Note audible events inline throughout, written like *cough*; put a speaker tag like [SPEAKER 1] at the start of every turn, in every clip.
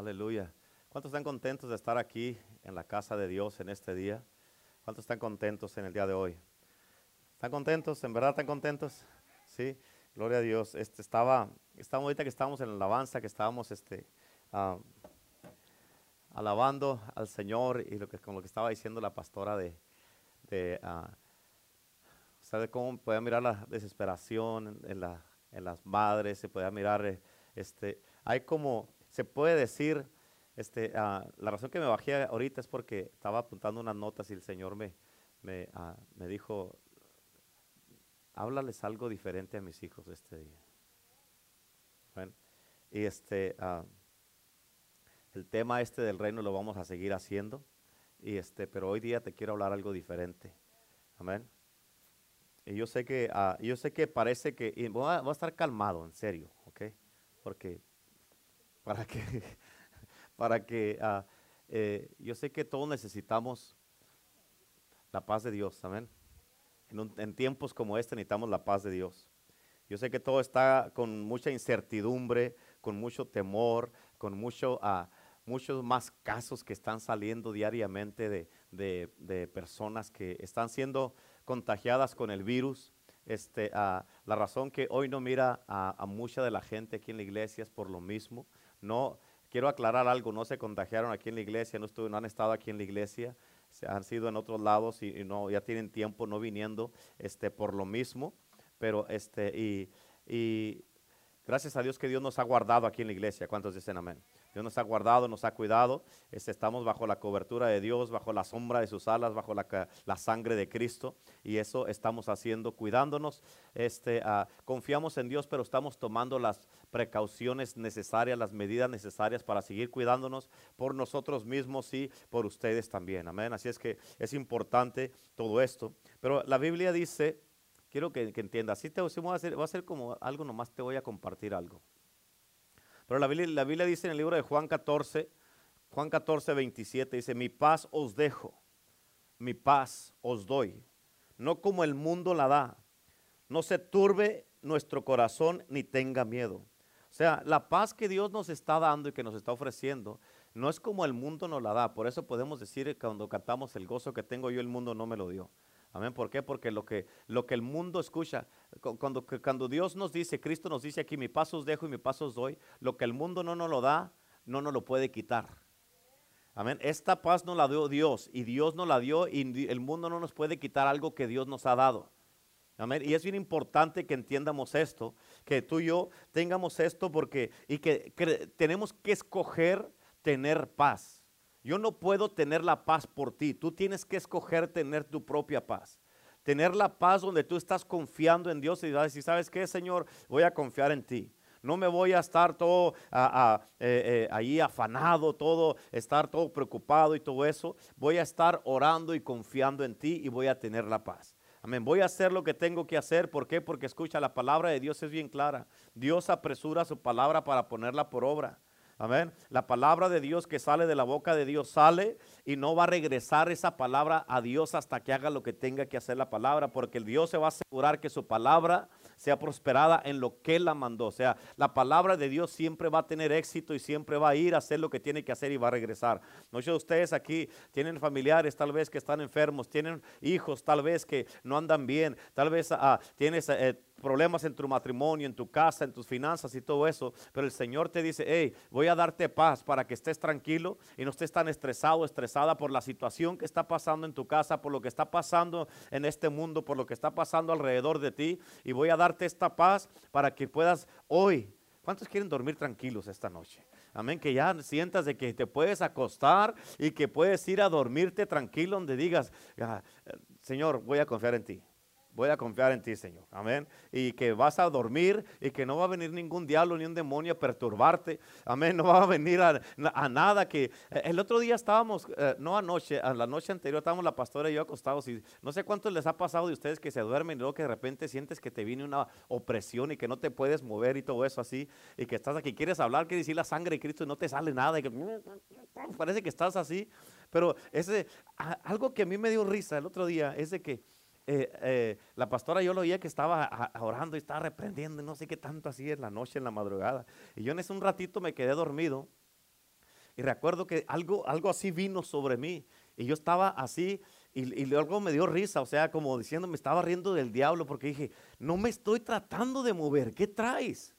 [SPEAKER 1] Aleluya. ¿Cuántos están contentos de estar aquí en la casa de Dios en este día? ¿Cuántos están contentos en el día de hoy? ¿Están contentos? ¿En verdad están contentos? Sí, gloria a Dios. Este estaba, estamos ahorita que estábamos en la alabanza, que estábamos este, ah, alabando al Señor y lo que, con lo que estaba diciendo la pastora de, de ah, ¿sabe cómo puede mirar la desesperación en, la, en las madres? Se puede mirar, eh, este, hay como, se puede decir, este, ah, la razón que me bajé ahorita es porque estaba apuntando unas notas y el Señor me, me, ah, me dijo, háblales algo diferente a mis hijos este día. Bueno, y este, ah, el tema este del reino lo vamos a seguir haciendo, y este, pero hoy día te quiero hablar algo diferente. Amén. Y yo sé que, yo sé que parece que, y voy, a, voy a estar calmado, en serio, ¿ok? Porque, para que *laughs* para que ah, eh, yo sé que todos necesitamos la paz de Dios, amén. En, tiempos como este necesitamos la paz de Dios. Yo sé que todo está con mucha incertidumbre, con mucho temor, con mucho, uh, muchos más casos que están saliendo diariamente de, de, personas que están siendo contagiadas con el virus. Este, uh, la razón que hoy no mira a, mucha de la gente aquí en la iglesia es por lo mismo. No, Quiero aclarar algo, no se contagiaron aquí en la iglesia, no, no han estado aquí en la iglesia, se han sido en otros lados y, no, ya tienen tiempo no viniendo este, por lo mismo, pero este, y gracias a Dios que Dios nos ha guardado aquí en la iglesia. ¿Cuántos dicen amén? Dios nos ha guardado, nos ha cuidado. Este, estamos bajo la cobertura de Dios, bajo la sombra de sus alas, bajo la, sangre de Cristo. Y eso estamos haciendo, cuidándonos. Este, ah, confiamos en Dios, pero estamos tomando las precauciones necesarias, las medidas necesarias para seguir cuidándonos por nosotros mismos y por ustedes también. Amén. Así es que es importante todo esto. Pero la Biblia dice, quiero que, que entiendas, así te voy a hacer, va a ser como algo, nomás te voy a compartir algo. Pero la Biblia, dice en el libro de Juan 14, Juan 14, 27, dice, mi paz os dejo, mi paz os doy, no como el mundo la da. No se turbe nuestro corazón ni tenga miedo. O sea, la paz que Dios nos está dando y que nos está ofreciendo no es como el mundo nos la da. Por eso podemos decir cuando cantamos el gozo que tengo yo, el mundo no me lo dio. Amén. ¿Por qué? Porque lo que, lo que el mundo escucha, cuando, cuando Dios nos dice, Cristo nos dice aquí, mi paso os dejo y mi paso os doy, lo que el mundo no nos lo da, no nos lo puede quitar. Amén. Esta paz nos la dio Dios y Dios nos la dio y el mundo no nos puede quitar algo que Dios nos ha dado. Amén. Y es bien importante que entiendamos esto, que tú y yo tengamos esto porque y que tenemos que escoger tener paz. Yo no puedo tener la paz por ti. Tú tienes que escoger tener tu propia paz. Tener la paz donde tú estás confiando en Dios y decir, ¿sabes qué, Señor? Voy a confiar en ti. No me voy a estar todo a, eh, eh, ahí afanado, todo, estar todo preocupado y todo eso. Voy a estar orando y confiando en ti y voy a tener la paz. Amén. Voy a hacer lo que tengo que hacer. ¿Por qué? Porque escucha, la palabra de Dios es bien clara. Dios apresura su palabra para ponerla por obra. Amén. La palabra de Dios que sale de la boca de Dios sale y no va a regresar esa palabra a Dios hasta que haga lo que tenga que hacer la palabra, porque el Dios se va a asegurar que su palabra sea prosperada en lo que la mandó. O sea, la palabra de Dios siempre va a tener éxito y siempre va a ir a hacer lo que tiene que hacer y va a regresar. Muchos de ustedes aquí tienen familiares tal vez que están enfermos, tienen hijos tal vez que no andan bien, tal vez ah, tienes... Eh, problemas en tu matrimonio, en tu casa, en tus finanzas y todo eso, pero el Señor te dice, hey, voy a darte paz para que estés tranquilo y no estés tan estresado, estresada por la situación que está pasando en tu casa, por lo que está pasando en este mundo, por lo que está pasando alrededor de ti y voy a darte esta paz para que puedas hoy, ¿cuántos quieren dormir tranquilos esta noche? Amén, que ya sientas de que te puedes acostar y que puedes ir a dormirte tranquilo donde digas, ah, Señor, voy a confiar en ti. Voy a confiar en ti, Señor. Amén. Y que vas a dormir y que no va a venir ningún diablo ni un demonio a perturbarte. Amén. No va a venir a, nada que... Eh, el otro día estábamos, eh, no anoche, a la noche anterior estábamos la pastora y yo acostados y no sé cuántos les ha pasado de ustedes que se duermen y luego que de repente sientes que te viene una opresión y que no te puedes mover y todo eso así y que estás aquí, quieres hablar, quieres decir la sangre de Cristo y no te sale nada y parece que estás así. Pero ese, algo que a mí me dio risa el otro día es de que eh, eh, la pastora yo lo oía que estaba orando y estaba reprendiendo, y no sé qué tanto así en la noche, en la madrugada. Y yo en ese un ratito me quedé dormido. Y recuerdo que algo, algo así vino sobre mí. Y yo estaba así y, luego me dio risa, o sea, como diciendo, me estaba riendo del diablo porque dije, no me estoy tratando de mover, ¿qué traes?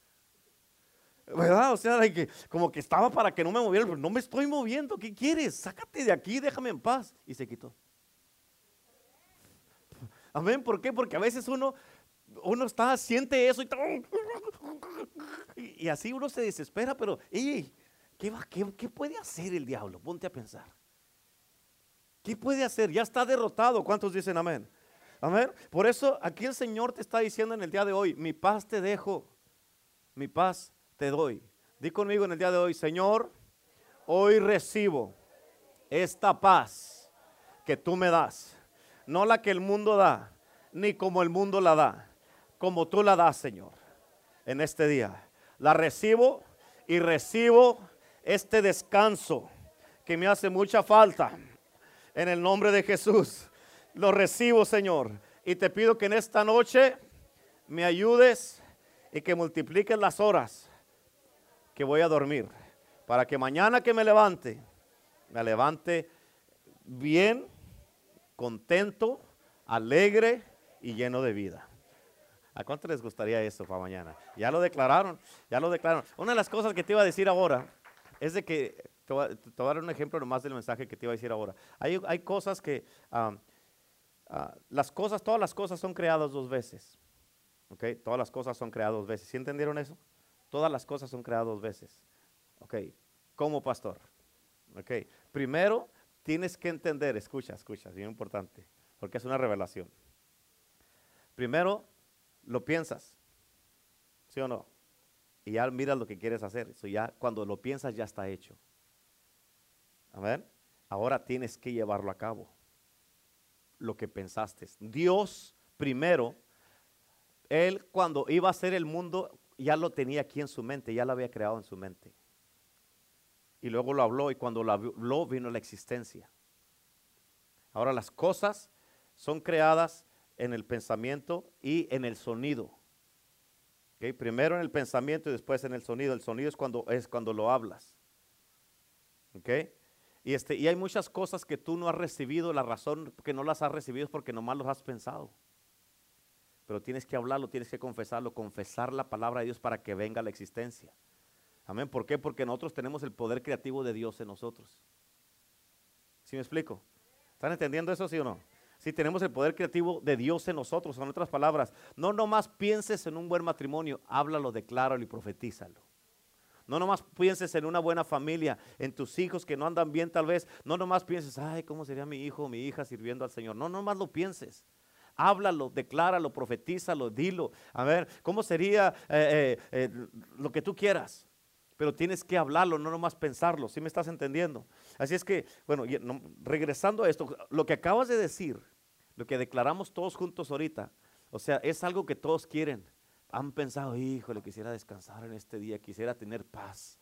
[SPEAKER 1] ¿Verdad? O sea, que, como que estaba para que no me moviera, pero no me estoy moviendo, ¿qué quieres? Sácate de aquí, déjame en paz. Y se quitó. Amén, ¿por qué? Porque a veces uno, uno está, siente eso y, así uno se desespera, pero, ¿qué, qué, ¿qué puede hacer el diablo? Ponte a pensar. ¿Qué puede hacer? Ya está derrotado. ¿Cuántos dicen amén? Amén. Por eso aquí el Señor te está diciendo en el día de hoy, mi paz te dejo, mi paz te doy. Di conmigo en el día de hoy, Señor, hoy recibo esta paz que tú me das. No la que el mundo da, ni como el mundo la da, como tú la das, Señor, en este día. La recibo y recibo este descanso que me hace mucha falta en el nombre de Jesús. Lo recibo, Señor. Y te pido que en esta noche me ayudes y que multipliques las horas que voy a dormir. Para que mañana que me levante, me levante bien, contento, alegre y lleno de vida. ¿A cuánto les gustaría eso para mañana? Ya lo declararon, ya lo declararon. Una de las cosas que te iba a decir ahora es de que te voy, a, dar un ejemplo nomás del mensaje que te iba a decir ahora. Hay, hay cosas que, ah, las cosas, todas las cosas son creadas dos veces. ¿Ok? Todas las cosas son creadas dos veces. ¿Sí entendieron eso? Todas las cosas son creadas dos veces. ¿Ok? Como pastor. ¿Ok? Primero, tienes que entender, escucha, escucha, es bien importante, porque es una revelación. Primero, lo piensas, ¿sí o no? Y ya miras lo que quieres hacer. Eso ya, cuando lo piensas, ya está hecho. Amén. Ahora tienes que llevarlo a cabo. Lo que pensaste. Dios primero, Él cuando iba a hacer el mundo, ya lo tenía aquí en su mente, ya lo había creado en su mente. Y luego lo habló y cuando lo habló vino la existencia. Ahora las cosas son creadas en el pensamiento y en el sonido. Primero en el pensamiento y después en el sonido. El sonido es cuando, es cuando lo hablas. ¿Okay? Y, este, y hay muchas cosas que tú no has recibido, la razón que no las has recibido es porque nomás los has pensado. Pero tienes que hablarlo, tienes que confesarlo, confesar la palabra de Dios para que venga la existencia. Amén. ¿Por qué? Porque nosotros tenemos el poder creativo de Dios en nosotros. ¿Sí me explico? ¿Están entendiendo eso, sí o no? Sí, tenemos el poder creativo de Dios en nosotros. En otras palabras, no nomás pienses en un buen matrimonio, háblalo, decláralo y profetízalo. No nomás pienses en una buena familia, en tus hijos que no andan bien tal vez. No nomás pienses, ay, ¿cómo sería mi hijo o mi hija sirviendo al Señor? No nomás lo pienses. Háblalo, decláralo, profetízalo, dilo. A ver, ¿cómo sería eh, eh, eh, lo que tú quieras? Pero tienes que hablarlo, no nomás pensarlo. ¿Sí me estás entendiendo? Así es que, bueno, regresando a esto, lo que acabas de decir, lo que declaramos todos juntos ahorita, o sea, es algo que todos quieren han pensado, híjole, quisiera descansar en este día, quisiera tener paz.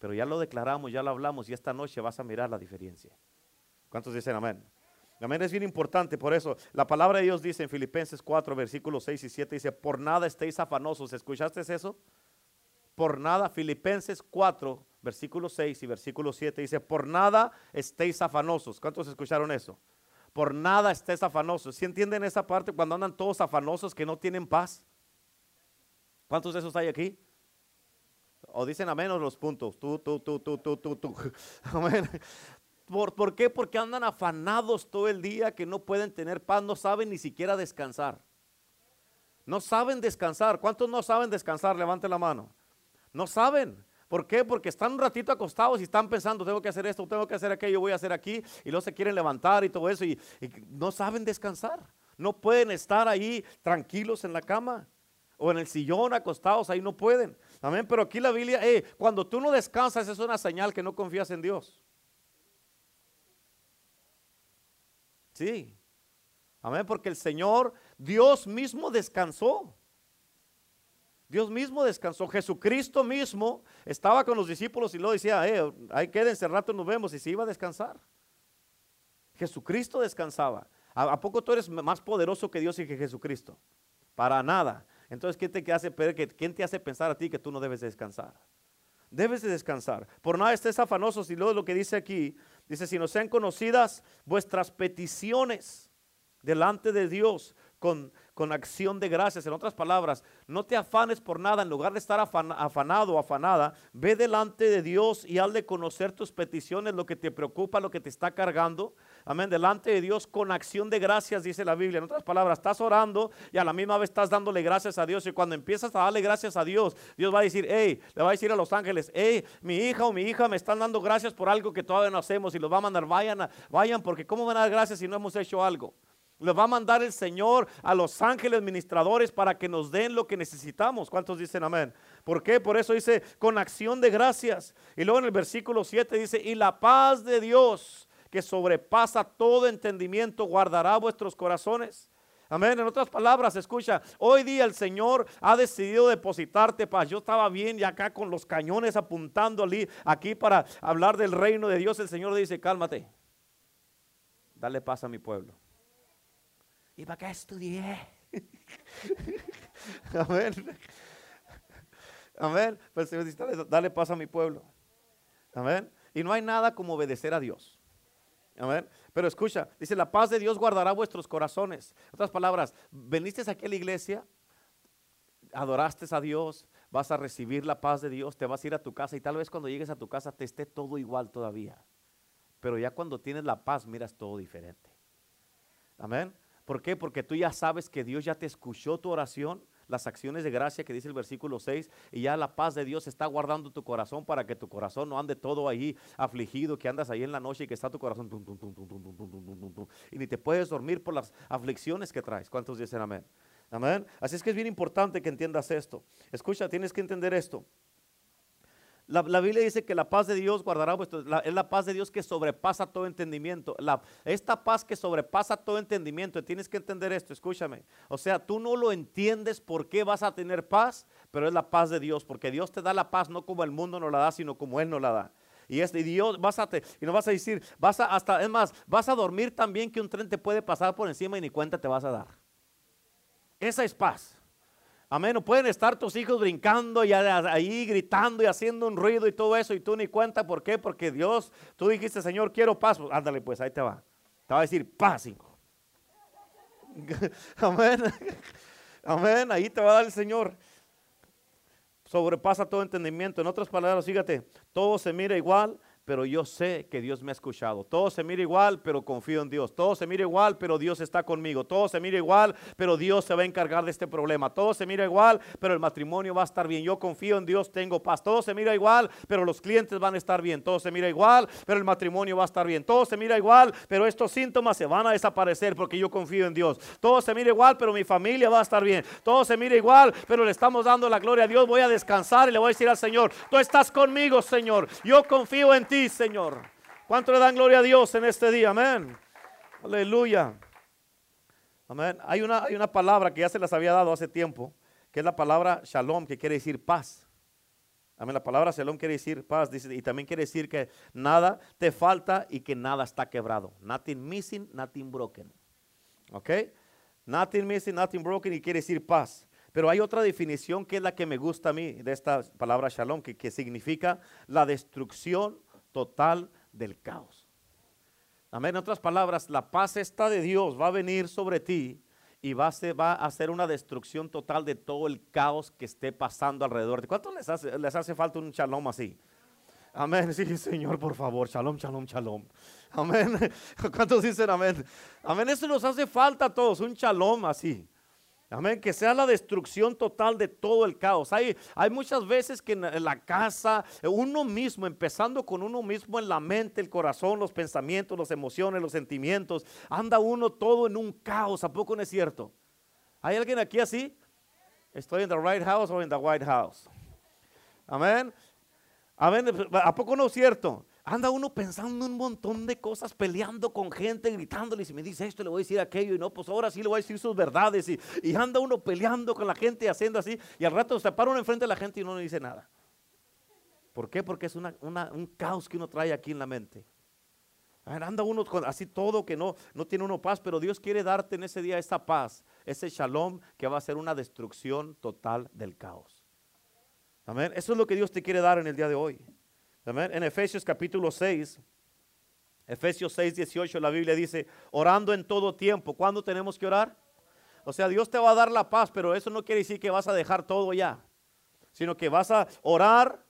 [SPEAKER 1] Pero ya lo declaramos, ya lo hablamos y esta noche vas a mirar la diferencia. ¿Cuántos dicen amén? Amén es bien importante, por eso la palabra de Dios dice en Filipenses 4, versículos 6 y 7, dice, por nada estéis afanosos. ¿Escuchaste eso? Por nada, Filipenses 4, versículo 6 y versículo 7 dice, por nada estéis afanosos. ¿Cuántos escucharon eso? Por nada estéis afanosos. ¿Sí entienden esa parte cuando andan todos afanosos que no tienen paz? ¿Cuántos de esos hay aquí? O dicen a menos los puntos. Tú, tú, tú, tú, tú, tú, tú. *laughs* Amén. ¿Por, ¿Por qué? Porque andan afanados todo el día que no pueden tener paz, no saben ni siquiera descansar. No saben descansar. ¿Cuántos no saben descansar? Levante la mano. No saben. ¿Por qué? Porque están un ratito acostados y están pensando, tengo que hacer esto, tengo que hacer aquello, voy a hacer aquí, y luego se quieren levantar y todo eso, y no saben descansar. No pueden estar ahí tranquilos en la cama o en el sillón acostados, ahí no pueden. Amén, pero aquí la Biblia, eh, cuando tú no descansas es una señal que no confías en Dios. Sí. Amén, porque el Señor, Dios mismo descansó. Dios mismo descansó. Jesucristo mismo estaba con los discípulos y lo decía, eh, ahí quédense, rato nos vemos y se iba a descansar. Jesucristo descansaba. ¿A, poco tú eres más poderoso que Dios y que Jesucristo? Para nada. Entonces, ¿quién te hace, ¿quién te hace pensar a ti que tú no debes descansar? Debes de descansar. Por nada estés afanoso. Si luego lo que dice aquí, dice, si no sean conocidas vuestras peticiones delante de Dios con, con acción de gracias. En otras palabras, no te afanes por nada. En lugar de estar afanado o afanada, ve delante de Dios y de conocer tus peticiones, lo que te preocupa, lo que te está cargando. Amén. Delante de Dios con acción de gracias, dice la Biblia. En otras palabras, estás orando y a la misma vez estás dándole gracias a Dios. Y cuando empiezas a darle gracias a Dios, Dios va a decir, hey, le va a decir a los ángeles, hey, mi hija o mi hija me están dando gracias por algo que todavía no hacemos. Y los va a mandar, vayan, vayan, porque ¿cómo van a dar gracias si no hemos hecho algo? Le va a mandar el Señor a los ángeles ministradores para que nos den lo que necesitamos. ¿Cuántos dicen amén? ¿Por qué? Por eso dice, con acción de gracias. Y luego en el versículo 7 dice, y la paz de Dios que sobrepasa todo entendimiento guardará vuestros corazones. Amén. En otras palabras, escucha, hoy día el Señor ha decidido depositarte paz. Yo estaba bien y acá con los cañones apuntando aquí para hablar del reino de Dios. El Señor dice, cálmate, dale paz a mi pueblo. ¿Y para qué estudié? *laughs* Amén. Amén. Pues dale, dale paso a mi pueblo. Amén. Y no hay nada como obedecer a Dios. Amén. Pero escucha, dice, la paz de Dios guardará vuestros corazones. otras palabras, veniste aquí a la iglesia, adoraste a Dios, vas a recibir la paz de Dios, te vas a ir a tu casa y tal vez cuando llegues a tu casa te esté todo igual todavía. Pero ya cuando tienes la paz miras todo diferente. Amén. ¿Por qué? Porque tú ya sabes que Dios ya te escuchó tu oración, las acciones de gracia que dice el versículo 6, y ya la paz de Dios está guardando tu corazón para que tu corazón no ande todo ahí afligido, que andas ahí en la noche y que está tu corazón y ni te puedes dormir por las aflicciones que traes. ¿Cuántos dicen amén? Amén. Así es que es bien importante que entiendas esto. Escucha, tienes que entender esto. La, Biblia dice que la paz de Dios guardará vuestro, es la paz de Dios que sobrepasa todo entendimiento. La, esta paz que sobrepasa todo entendimiento, tienes que entender esto, escúchame. O sea, tú no lo entiendes por qué vas a tener paz, pero es la paz de Dios, porque Dios te da la paz no como el mundo nos la da, sino como Él nos la da. Y, este, Dios vas a y no vas a decir, vas a hasta, es más, vas a dormir también que un tren te puede pasar por encima y ni cuenta te vas a dar. Esa es paz. Amén. No pueden estar tus hijos brincando y ahí gritando y haciendo un ruido y todo eso y tú ni cuenta. ¿Por qué? Porque Dios, tú dijiste, Señor, quiero paz. Pues, ándale, pues ahí te va. Te va a decir paz. *laughs* Amén. Amén. Ahí te va a dar el Señor. Sobrepasa todo entendimiento. En otras palabras, fíjate, todo se mira igual, pero yo sé que Dios me ha escuchado. Todo se mira igual, pero confío en Dios. Todo se mira igual, pero Dios está conmigo. Todo se mira igual, pero Dios se va a encargar de este problema. Todo se mira igual, pero el matrimonio va a estar bien. Yo confío en Dios, tengo paz. Todo se mira igual, pero los clientes van a estar bien. Todo se mira igual, pero el matrimonio va a estar bien. Todo se mira igual, pero estos síntomas se van a desaparecer porque yo confío en Dios. Todo se mira igual, pero mi familia va a estar bien. Todo se mira igual, pero le estamos dando la gloria a Dios. Voy a descansar y le voy a decir al Señor, tú estás conmigo, Señor. Yo confío en ti Señor. ¿Cuánto le dan gloria a Dios en este día? Amén. Aleluya. Amén. Hay una, hay una palabra que ya se las había dado hace tiempo, que es la palabra shalom, que quiere decir paz. Amén. La palabra shalom quiere decir paz, y también quiere decir que nada te falta y que nada está quebrado. Nothing missing, nothing broken. ¿Ok? Nothing missing, nothing broken y quiere decir paz. Pero hay otra definición que es la que me gusta a mí de esta palabra shalom, que, que significa la destrucción total del caos. Amén. En otras palabras, la paz está de Dios va a venir sobre ti y va a, ser, va a hacer una destrucción total de todo el caos que esté pasando alrededor. ¿De cuánto les hace, les hace falta un shalom así? Amén. Sí, Señor, por favor. Shalom, shalom, shalom. Amén. *laughs* ¿Cuántos dicen amén? Amén. Eso nos hace falta a todos, un shalom así. Amén, que sea la destrucción total de todo el caos. Hay, hay muchas veces que en la casa, uno mismo, empezando con uno mismo en la mente, el corazón, los pensamientos, las emociones, los sentimientos, anda uno todo en un caos. ¿A poco no es cierto? ¿Hay alguien aquí así? ¿Estoy en the right house o en the white house? Amén. Amén. ¿A poco no es cierto? Anda uno pensando un montón de cosas, peleando con gente, gritándole, y si me dice esto, le voy a decir aquello, y no, pues ahora sí le voy a decir sus verdades, y, anda uno peleando con la gente, haciendo así, y al rato se para uno enfrente de la gente y no le dice nada. ¿Por qué? Porque es un caos que uno trae aquí en la mente. anda uno así todo que no, no tiene uno paz, pero Dios quiere darte en ese día esa paz, ese shalom que va a ser una destrucción total del caos. Amén. Eso es lo que Dios te quiere dar en el día de hoy. En Efesios capítulo 6, Efesios 6, 18, la Biblia dice, orando en todo tiempo. ¿Cuándo tenemos que orar? O sea, Dios te va a dar la paz, pero eso no quiere decir que vas a dejar todo ya, sino que vas a orar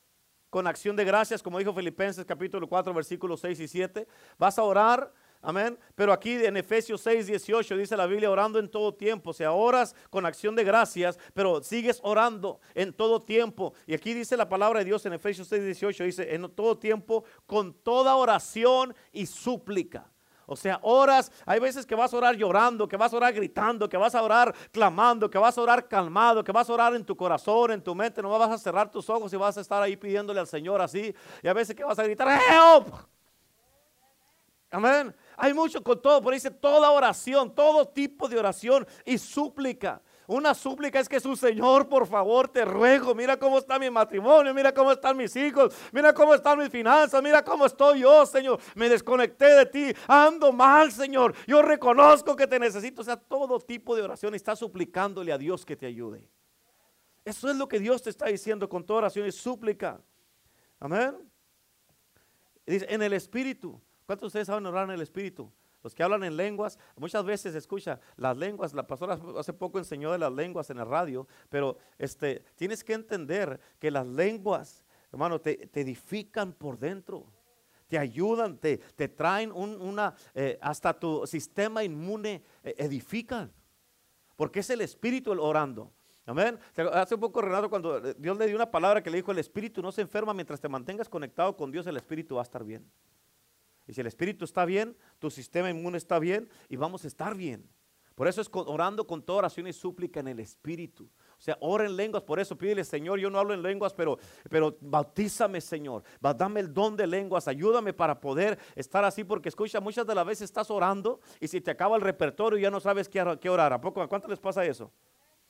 [SPEAKER 1] con acción de gracias, como dijo Filipenses capítulo 4, versículos 6 y 7. Vas a orar Amén. Pero aquí en Efesios 6, 18 dice la Biblia orando en todo tiempo. O sea, oras con acción de gracias, pero sigues orando en todo tiempo. Y aquí dice la palabra de Dios en Efesios 6, 18. Dice en todo tiempo con toda oración y súplica. O sea, oras, hay veces que vas a orar llorando, que vas a orar gritando, que vas a orar clamando, que vas a orar calmado, que vas a orar en tu corazón, en tu mente. No vas a cerrar tus ojos y vas a estar ahí pidiéndole al Señor así. Y a veces que vas a gritar, ¡Help! Amén. Hay mucho con todo, por dice toda oración, todo tipo de oración y súplica. Una súplica es que su Señor, por favor, te ruego, mira cómo está mi matrimonio, mira cómo están mis hijos, mira cómo están mis finanzas, mira cómo estoy yo, Señor. Me desconecté de ti, ando mal, Señor. Yo reconozco que te necesito. O sea, todo tipo de oración está suplicándole a Dios que te ayude. Eso es lo que Dios te está diciendo con toda oración y súplica. Amén. Dice, en el Espíritu. ¿Cuántos de ustedes saben orar en el Espíritu? Los que hablan en lenguas, muchas veces escucha las lenguas, la pastora hace poco enseñó de las lenguas en el radio, pero este, tienes que entender que las lenguas, hermano, te, edifican por dentro, te ayudan, te, te traen una, eh, hasta tu sistema inmune eh, edifican, porque es el Espíritu el orando. Amén. Hace un poco Renato cuando Dios le dio una palabra que le dijo, el Espíritu no se enferma mientras te mantengas conectado con Dios, el Espíritu va a estar bien. Y si el espíritu está bien, tu sistema inmune está bien y vamos a estar bien. Por eso es orando con toda oración y súplica en el espíritu. O sea, ora en lenguas, por eso pídele, Señor, yo no hablo en lenguas, pero, pero bautízame, Señor. Dame el don de lenguas, ayúdame para poder estar así, porque escucha, muchas de las veces estás orando y si te acaba el repertorio ya no sabes qué, qué orar. ¿A poco? ¿A cuánto les pasa eso?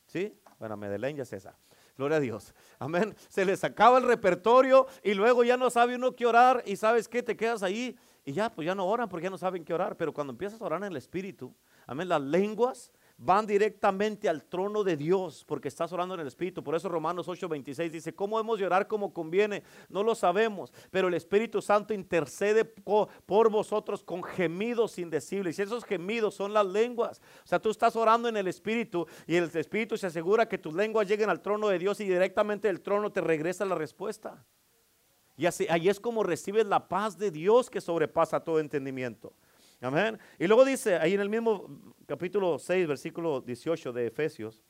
[SPEAKER 1] ¿Sí? Bueno, Medellín ya es esa. Gloria a Dios. Amén. Se les acaba el repertorio y luego ya no sabe uno qué orar y sabes qué, te quedas ahí y ya, pues ya no oran porque ya no saben qué orar. Pero cuando empiezas a orar en el Espíritu, amén, las lenguas van directamente al trono de Dios porque estás orando en el Espíritu. Por eso Romanos 8:26 dice, ¿cómo hemos de orar como conviene? No lo sabemos, pero el Espíritu Santo intercede por vosotros con gemidos indecibles. Y esos gemidos son las lenguas. O sea, tú estás orando en el Espíritu y el Espíritu se asegura que tus lenguas lleguen al trono de Dios y directamente del trono te regresa la respuesta. Y así, ahí es como recibes la paz de Dios que sobrepasa todo entendimiento. Amén. Y luego dice, ahí en el mismo capítulo 6, versículo 18 de Efesios,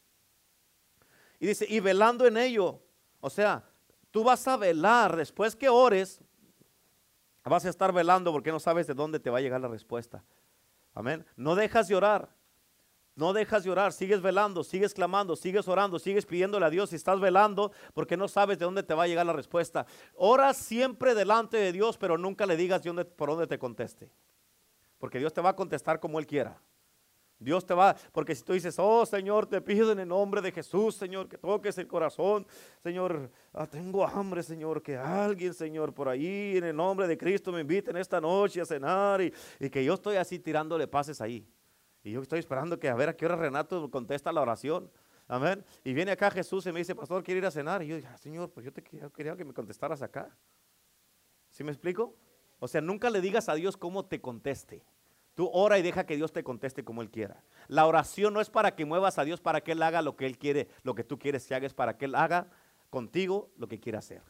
[SPEAKER 1] y dice, y velando en ello, o sea, tú vas a velar después que ores, vas a estar velando porque no sabes de dónde te va a llegar la respuesta. Amén. No dejas de orar. No dejas de orar, sigues velando, sigues clamando, sigues orando, sigues pidiéndole a Dios y estás velando porque no sabes de dónde te va a llegar la respuesta. Ora siempre delante de Dios, pero nunca le digas de dónde, por dónde te conteste. Porque Dios te va a contestar como Él quiera. Dios te va, porque si tú dices, oh Señor, te pido en el nombre de Jesús, Señor, que toques el corazón, Señor, ah, tengo hambre, Señor, que alguien, Señor, por ahí en el nombre de Cristo me inviten esta noche a cenar y, y que yo estoy así tirándole pases ahí. Y yo estoy esperando que a ver a qué hora Renato contesta la oración. Amén. Y viene acá Jesús y me dice, pastor, quiero ir a cenar. Y yo dije, ah, Señor, pues yo te quería, que me contestaras acá. ¿Sí me explico? O sea, nunca le digas a Dios cómo te conteste. Tú ora y deja que Dios te conteste como Él quiera. La oración no es para que muevas a Dios para que Él haga lo que Él quiere, lo que tú quieres que haga, es para que Él haga contigo lo que quiera hacer.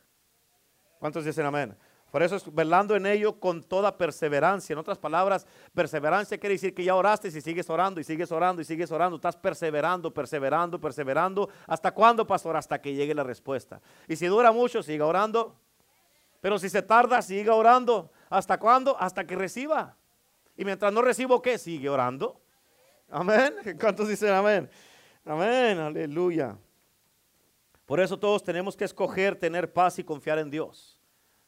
[SPEAKER 1] ¿Cuántos dicen amén? Por eso es velando en ello con toda perseverancia. En otras palabras, perseverancia quiere decir que ya oraste y sigues orando y sigues orando y sigues orando. Estás perseverando, perseverando, perseverando. ¿Hasta cuándo, pastor? Hasta que llegue la respuesta. Y si dura mucho, siga orando. Pero si se tarda, siga orando. ¿Hasta cuándo? Hasta que reciba. Y mientras no recibo, ¿qué? Sigue orando. Amén. *laughs* ¿Cuántos dicen amén? Amén. Aleluya. Por eso todos tenemos que escoger tener paz y confiar en Dios.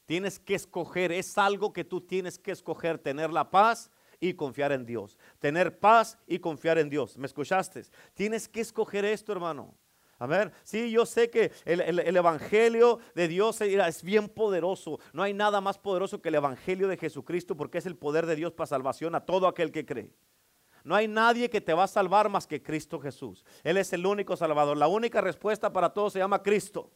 [SPEAKER 1] Tienes que escoger, es algo que tú tienes que escoger, tener la paz y confiar en Dios. Tener paz y confiar en Dios. ¿Me escuchaste? Tienes que escoger esto, hermano. A ver, sí, yo sé que el, Evangelio de Dios es bien poderoso. No hay nada más poderoso que el Evangelio de Jesucristo porque es el poder de Dios para salvación a todo aquel que cree. No hay nadie que te va a salvar más que Cristo Jesús. Él es el único salvador. La única respuesta para todo se llama Cristo.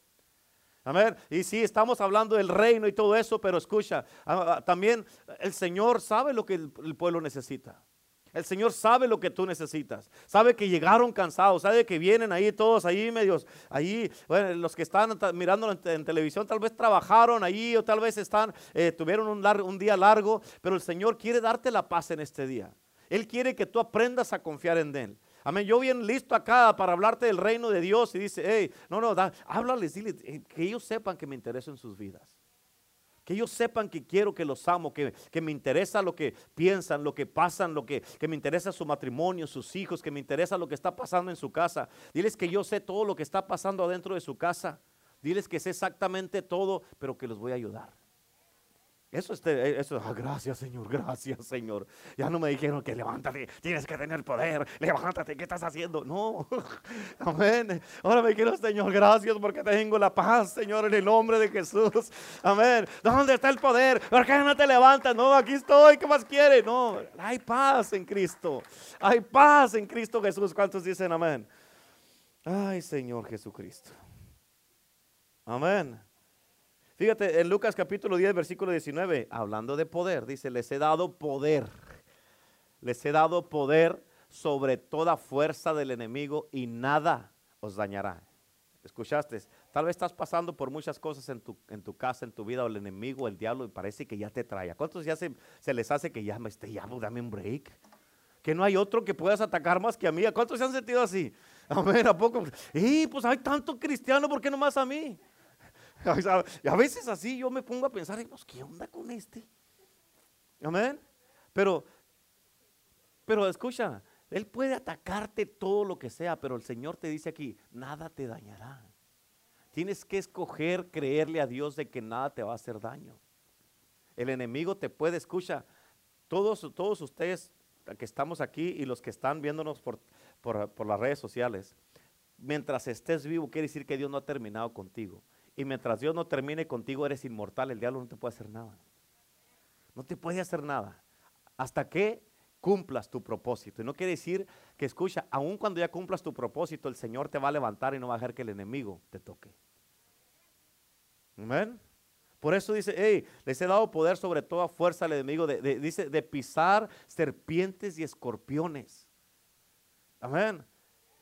[SPEAKER 1] Amén. Y sí, estamos hablando del reino y todo eso, pero escucha, ah, ah, también el Señor sabe lo que el pueblo necesita. El Señor sabe lo que tú necesitas. Sabe que llegaron cansados. Sabe que vienen ahí todos ahí medios. Ahí, bueno, los que están mirando en, televisión tal vez trabajaron ahí o tal vez están, eh, tuvieron un, un día largo. Pero el Señor quiere darte la paz en este día. Él quiere que tú aprendas a confiar en Él. Amén. Yo bien listo acá para hablarte del reino de Dios y dice, hey, no, no, da, háblales, dile, eh, que ellos sepan que me intereso en sus vidas. Que ellos sepan que quiero, que los amo, que, me interesa lo que piensan, lo que pasan, lo que, que me interesa su matrimonio, sus hijos, que me interesa lo que está pasando en su casa. Diles que yo sé todo lo que está pasando adentro de su casa. Diles que sé exactamente todo, pero que los voy a ayudar. Eso, este, eso, ah, gracias Señor, gracias Señor. Ya no me dijeron que levántate, tienes que tener poder, levántate, ¿qué estás haciendo? No, *laughs* amén. Ahora me quiero Señor, gracias porque tengo la paz, Señor, en el nombre de Jesús. Amén. ¿Dónde está el poder? ¿Por qué no te levantas? No, aquí estoy, ¿qué más quiere? No, hay paz en Cristo. Hay paz en Cristo Jesús. ¿Cuántos dicen amén? Ay, Señor Jesucristo. Amén. Fíjate, en Lucas capítulo 10, versículo 19, hablando de poder, dice, les he dado poder, les he dado poder sobre toda fuerza del enemigo y nada os dañará. ¿Escuchaste? Tal vez estás pasando por muchas cosas en tu, en tu casa, en tu vida, o el enemigo, el diablo, y parece que ya te trae. cuántos ya se, les hace que ya me esté, ya dame un break? Que no hay otro que puedas atacar más que a mí. ¿A cuántos se han sentido así? *laughs* Amén, ¿a poco? Y pues hay tanto cristiano, ¿por qué no más a mí? *laughs* Y a veces así yo me pongo a pensar, ¿qué onda con este? Amén. Pero, pero escucha, Él puede atacarte todo lo que sea, pero el Señor te dice aquí, nada te dañará. Tienes que escoger creerle a Dios de que nada te va a hacer daño. El enemigo te puede, escucha, todos, todos ustedes que estamos aquí y los que están viéndonos por, por las redes sociales, mientras estés vivo, quiere decir que Dios no ha terminado contigo. Y mientras Dios no termine contigo, eres inmortal. El diablo no te puede hacer nada. No te puede hacer nada. Hasta que cumplas tu propósito. Y no quiere decir que, escucha, aun cuando ya cumplas tu propósito, el Señor te va a levantar y no va a dejar que el enemigo te toque. Amén. Por eso dice, hey, les he dado poder sobre toda fuerza al enemigo, dice, de pisar serpientes y escorpiones. Amén.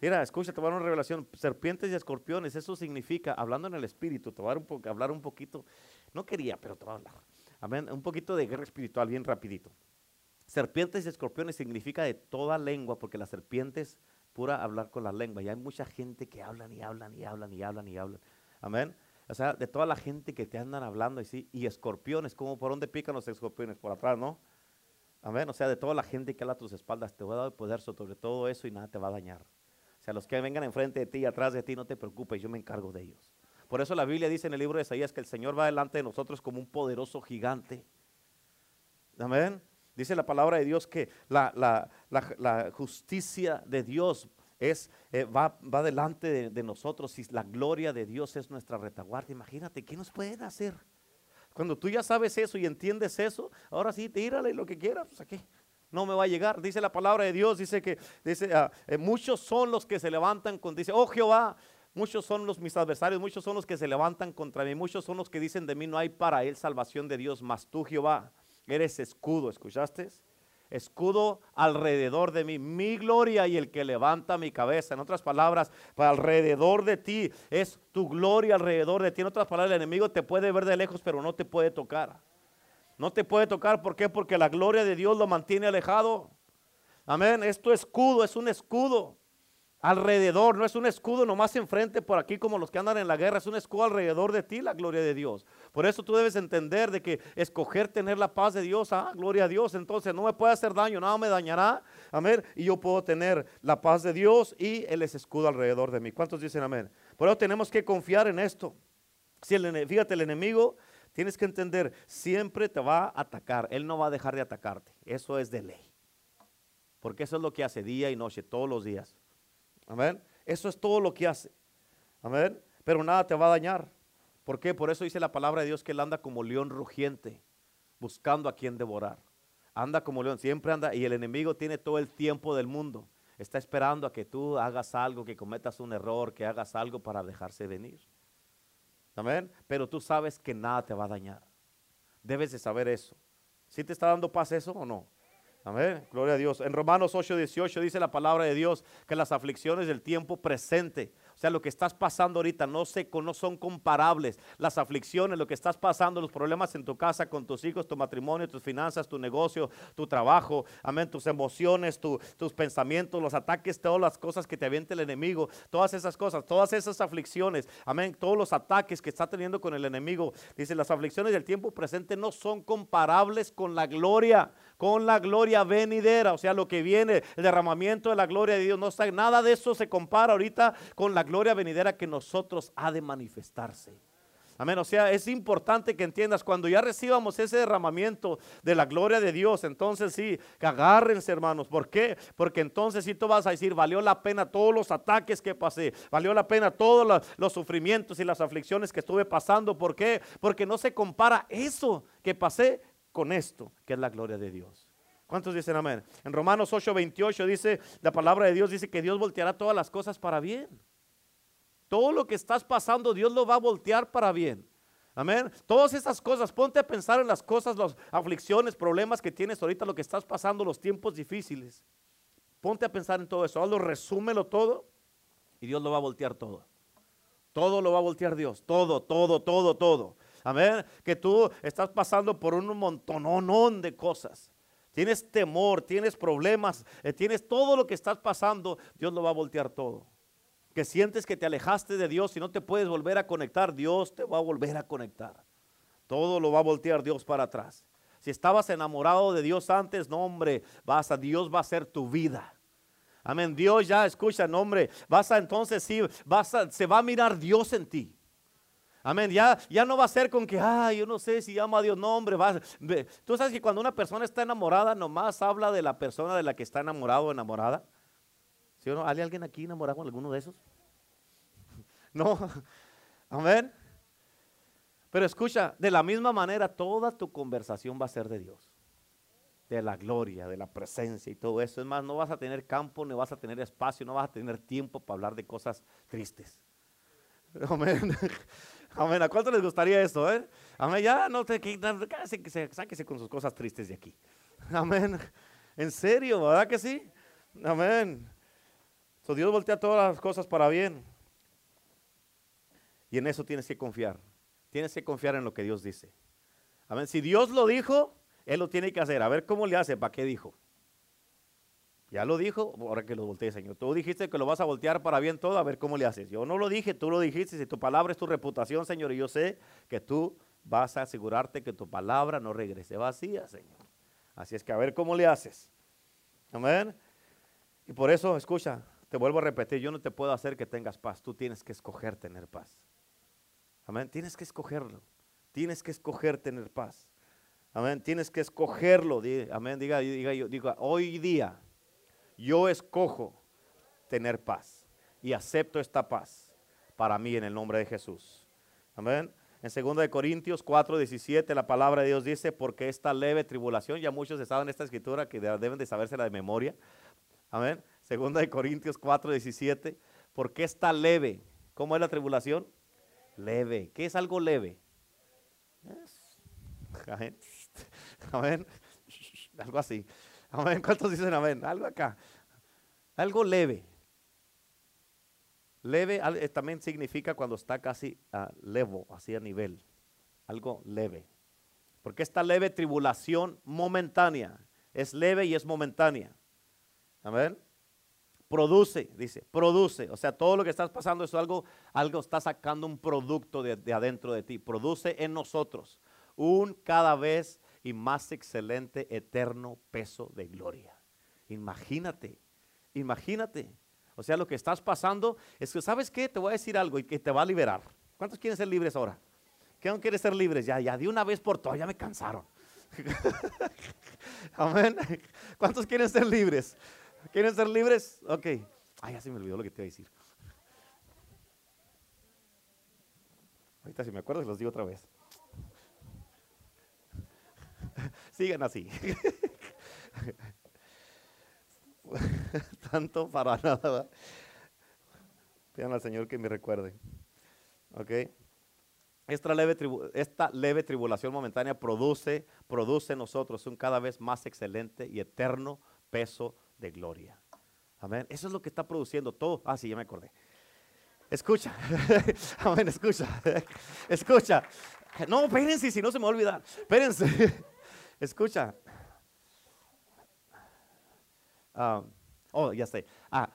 [SPEAKER 1] Mira, escucha, te voy a dar una revelación. Serpientes y escorpiones, eso significa, hablando en el espíritu, te voy a un hablar un poquito. No quería, pero te voy a hablar. Amén. Un poquito de guerra espiritual, bien rapidito. Serpientes y escorpiones significa de toda lengua, porque la serpiente es pura hablar con la lengua. Y hay mucha gente que hablan y hablan y hablan y hablan y hablan. Amén. O sea, de toda la gente que te andan hablando y y escorpiones, como por dónde pican los escorpiones? Por atrás, ¿no? Amén. O sea, de toda la gente que habla a tus espaldas, te voy a dar poder sobre todo eso y nada te va a dañar. O sea, los que vengan enfrente de ti y atrás de ti, no te preocupes, yo me encargo de ellos. Por eso la Biblia dice en el libro de Isaías que el Señor va delante de nosotros como un poderoso gigante. Amén. Dice la palabra de Dios que la, justicia de Dios es, eh, va, va, delante de, nosotros y la gloria de Dios es nuestra retaguardia. Imagínate, ¿qué nos pueden hacer? Cuando tú ya sabes eso y entiendes eso, ahora sí, tírale lo que quieras, pues aquí no me va a llegar. Dice la palabra de Dios, dice que dice, ah, eh, muchos son los que se levantan con, dice, oh Jehová, muchos son los mis adversarios, muchos son los que se levantan contra mí, muchos son los que dicen de mí, no hay para él salvación de Dios, mas tú Jehová, eres escudo, ¿escuchaste? Escudo alrededor de mí, mi gloria y el que levanta mi cabeza. En otras palabras, para alrededor de ti es tu gloria alrededor de ti. En otras palabras, el enemigo te puede ver de lejos, pero no te puede tocar. No te puede tocar, ¿por qué? Porque la gloria de Dios lo mantiene alejado. Amén. Esto escudo, es un escudo alrededor, no es un escudo nomás enfrente por aquí como los que andan en la guerra, es un escudo alrededor de ti, la gloria de Dios. Por eso tú debes entender de que escoger tener la paz de Dios, ah, gloria a Dios, entonces no me puede hacer daño, nada me dañará, amén, y yo puedo tener la paz de Dios y Él es escudo alrededor de mí. ¿Cuántos dicen amén? Por eso tenemos que confiar en esto. Si el, fíjate, el enemigo Tienes que entender, siempre te va a atacar. Él no va a dejar de atacarte. Eso es de ley. Porque eso es lo que hace día y noche, todos los días. Amén. Eso es todo lo que hace. Amén. Pero nada te va a dañar. ¿Por qué? Por eso dice la palabra de Dios que él anda como león rugiente, buscando a quien devorar. Anda como león, siempre anda. Y el enemigo tiene todo el tiempo del mundo. Está esperando a que tú hagas algo, que cometas un error, que hagas algo para dejarse venir. Amén. Pero tú sabes que nada te va a dañar. Debes de saber eso. ¿Sí te está dando paz eso o no? Amén. Gloria a Dios. En Romanos 8, 18 dice la palabra de Dios que las aflicciones del tiempo presente sea, lo que estás pasando ahorita no, se, no son comparables. Las aflicciones, lo que estás pasando, los problemas en tu casa, con tus hijos, tu matrimonio, tus finanzas, tu negocio, tu trabajo, amén, tus emociones, tus pensamientos, los ataques, todas las cosas que te avienta el enemigo, todas esas cosas, todas esas aflicciones, amén, todos los ataques que está teniendo con el enemigo. Dice, las aflicciones del tiempo presente no son comparables con la gloria, con la gloria venidera. O sea, lo que viene, el derramamiento de la gloria de Dios, no está, nada de eso se compara ahorita con la gloria venidera que nosotros ha de manifestarse. Amén. O sea, es importante que entiendas, cuando ya recibamos ese derramamiento de la gloria de Dios, entonces sí, que agárrense hermanos. ¿Por qué? Porque entonces sí tú vas a decir, valió la pena todos los ataques que pasé, valió la pena todos los, sufrimientos y las aflicciones que estuve pasando. ¿Por qué? Porque no se compara eso que pasé con esto, que es la gloria de Dios. ¿Cuántos dicen amén? En Romanos 8:28 dice, la palabra de Dios dice que Dios volteará todas las cosas para bien. Todo lo que estás pasando, Dios lo va a voltear para bien. Amén. Todas esas cosas, ponte a pensar en las cosas, las aflicciones, problemas que tienes ahorita, lo que estás pasando, los tiempos difíciles. Ponte a pensar en todo eso. Hazlo, resúmelo todo y Dios lo va a voltear todo. Todo lo va a voltear Dios. Todo, todo, todo, todo. Amén. Que tú estás pasando por un montonón de cosas. Tienes temor, tienes problemas, eh, tienes todo lo que estás pasando. Dios lo va a voltear todo sientes que te alejaste de Dios y no te puedes volver a conectar, Dios te va a volver a conectar. Todo lo va a voltear Dios para atrás. Si estabas enamorado de Dios antes, no hombre, vas a Dios va a ser tu vida. Amén. Dios ya escucha, no hombre, vas a entonces sí, vas a, se va a mirar Dios en ti. Amén. Ya, ya no va a ser con que, ay, yo no sé si llama a Dios. No, hombre, va, tú sabes que cuando una persona está enamorada, nomás habla de la persona de la que está enamorado o enamorada. ¿Sí o no? ¿Hay alguien aquí enamorado con alguno de esos? *laughs* No. Amén. Pero escucha, de la misma manera toda tu conversación va a ser de Dios. De la gloria, de la presencia y todo eso. Es más, no vas a tener campo, no vas a tener espacio, no vas a tener tiempo para hablar de cosas tristes. Amén. *laughs* Amén. ¿A cuánto les gustaría esto? Eh? Amén. Ya no te sáquese, sáquese con sus cosas tristes de aquí. *laughs* Amén. En serio, ¿verdad que sí? Amén. Dios voltea todas las cosas para bien. Y en eso tienes que confiar. Tienes que confiar en lo que Dios dice. Amén. Si Dios lo dijo, Él lo tiene que hacer. A ver cómo le hace, ¿para qué dijo? Ya lo dijo, ahora que lo voltee, Señor. Tú dijiste que lo vas a voltear para bien todo, a ver cómo le haces. Yo no lo dije, tú lo dijiste. Si tu palabra es tu reputación, Señor, y yo sé que tú vas a asegurarte que tu palabra no regrese vacía, Señor. Así es que a ver cómo le haces. Amén. Y por eso, escucha, te vuelvo a repetir, yo no te puedo hacer que tengas paz, tú tienes que escoger tener paz. Amén, tienes que escogerlo, tienes que escoger tener paz. Amén, tienes que escogerlo. Amén, diga, diga, yo, diga, hoy día yo escojo tener paz y acepto esta paz para mí en el nombre de Jesús. Amén. En 2 Corintios 4, 17 la palabra de Dios dice, porque esta leve tribulación, ya muchos estaban en esta escritura que deben de sabérsela de memoria. Amén. Segunda de Corintios 4, 17. ¿Por qué está leve? ¿Cómo es la tribulación? Leve. ¿Qué es algo leve? Amén. *laughs* *laughs* Algo así. Amén. ¿Cuántos dicen amén? Algo acá. Algo leve. Leve eh, también significa cuando está casi a levo, así a nivel. Algo leve. Porque esta leve tribulación momentánea es leve y es momentánea. Amén produce, dice, produce. O sea, todo lo que estás pasando es algo, algo está sacando un producto de, adentro de ti. Produce en nosotros un cada vez y más excelente, eterno peso de gloria. Imagínate, imagínate. O sea, lo que estás pasando es que, ¿sabes qué? Te voy a decir algo y que te va a liberar. ¿Cuántos quieren ser libres ahora? ¿Qué no quieren ser libres? Ya, ya, de una vez por todas, ya me cansaron. *laughs* Amén. ¿Cuántos quieren ser libres? ¿Quieren ser libres? Ok. Ay, ya se me olvidó lo que te iba a decir. Ahorita si me acuerdo, los digo otra vez. Sigan así. Tanto para nada. Pidan al Señor que me recuerde. ¿Ok? esta leve, esta leve tribulación momentánea produce, produce en nosotros un cada vez más excelente y eterno peso de gloria. Amén. Eso es lo que está produciendo todo. Ah, sí, ya me acordé. Escucha. *laughs* Amén, escucha. *laughs* Escucha. No, espérense, si no se me va a olvidar. Espérense. *laughs* Escucha. Ah, oh, ya sé. Ah,